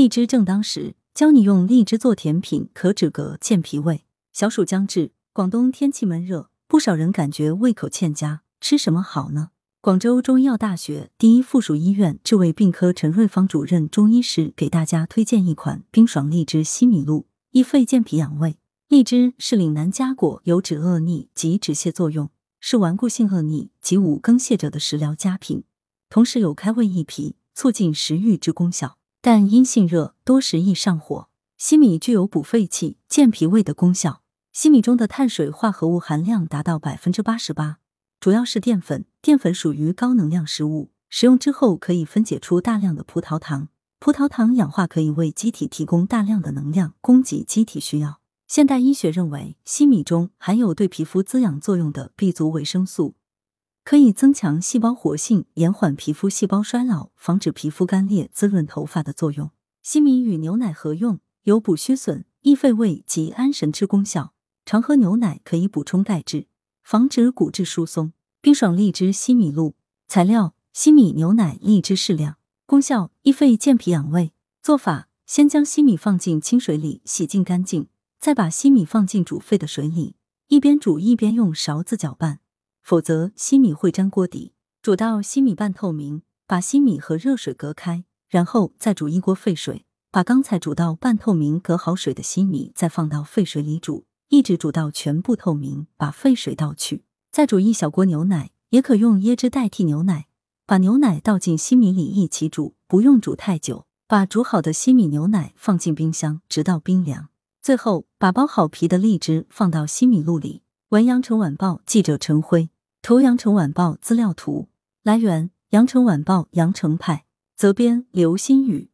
荔枝正当时，教你用荔枝做甜品，可止嗝健脾胃。小暑将至，广东天气闷热，不少人感觉胃口欠佳，吃什么好呢？广州中医药大学第一附属医院治胃病科陈瑞芳主任中医师给大家推荐一款冰爽荔枝西米露，益肺健脾养胃。荔枝是岭南佳果，有止恶逆及止泻作用，是顽固性恶逆及五更泻者的食疗佳品，同时有开胃益脾、促进食欲之功效。但因性热，多食易上火。西米具有补肺气、健脾胃的功效。西米中的碳水化合物含量达到百分之八十八，主要是淀粉。淀粉属于高能量食物，食用之后可以分解出大量的葡萄糖。葡萄糖氧化可以为机体提供大量的能量，供给机体需要。现代医学认为，西米中含有对皮肤滋养作用的 B 族维生素。可以增强细胞活性，延缓皮肤细胞衰老，防止皮肤干裂，滋润头发的作用。西米与牛奶合用，有补虚损、益肺胃及安神之功效。常喝牛奶可以补充钙质，防止骨质疏松。冰爽荔枝西米露材料：西米、牛奶、荔枝适量。功效：益肺健脾养胃。做法：先将西米放进清水里洗净干净，再把西米放进煮沸的水里，一边煮一边用勺子搅拌。否则，西米会粘锅底。煮到西米半透明，把西米和热水隔开，然后再煮一锅沸水，把刚才煮到半透明、隔好水的西米再放到沸水里煮，一直煮到全部透明，把沸水倒去。再煮一小锅牛奶，也可用椰汁代替牛奶，把牛奶倒进西米里一起煮，不用煮太久。把煮好的西米牛奶放进冰箱，直到冰凉。最后，把剥好皮的荔枝放到西米露里。文阳城晚报记者陈辉。图羊城晚报资料图来源：羊城晚报羊城派，责编：刘新宇。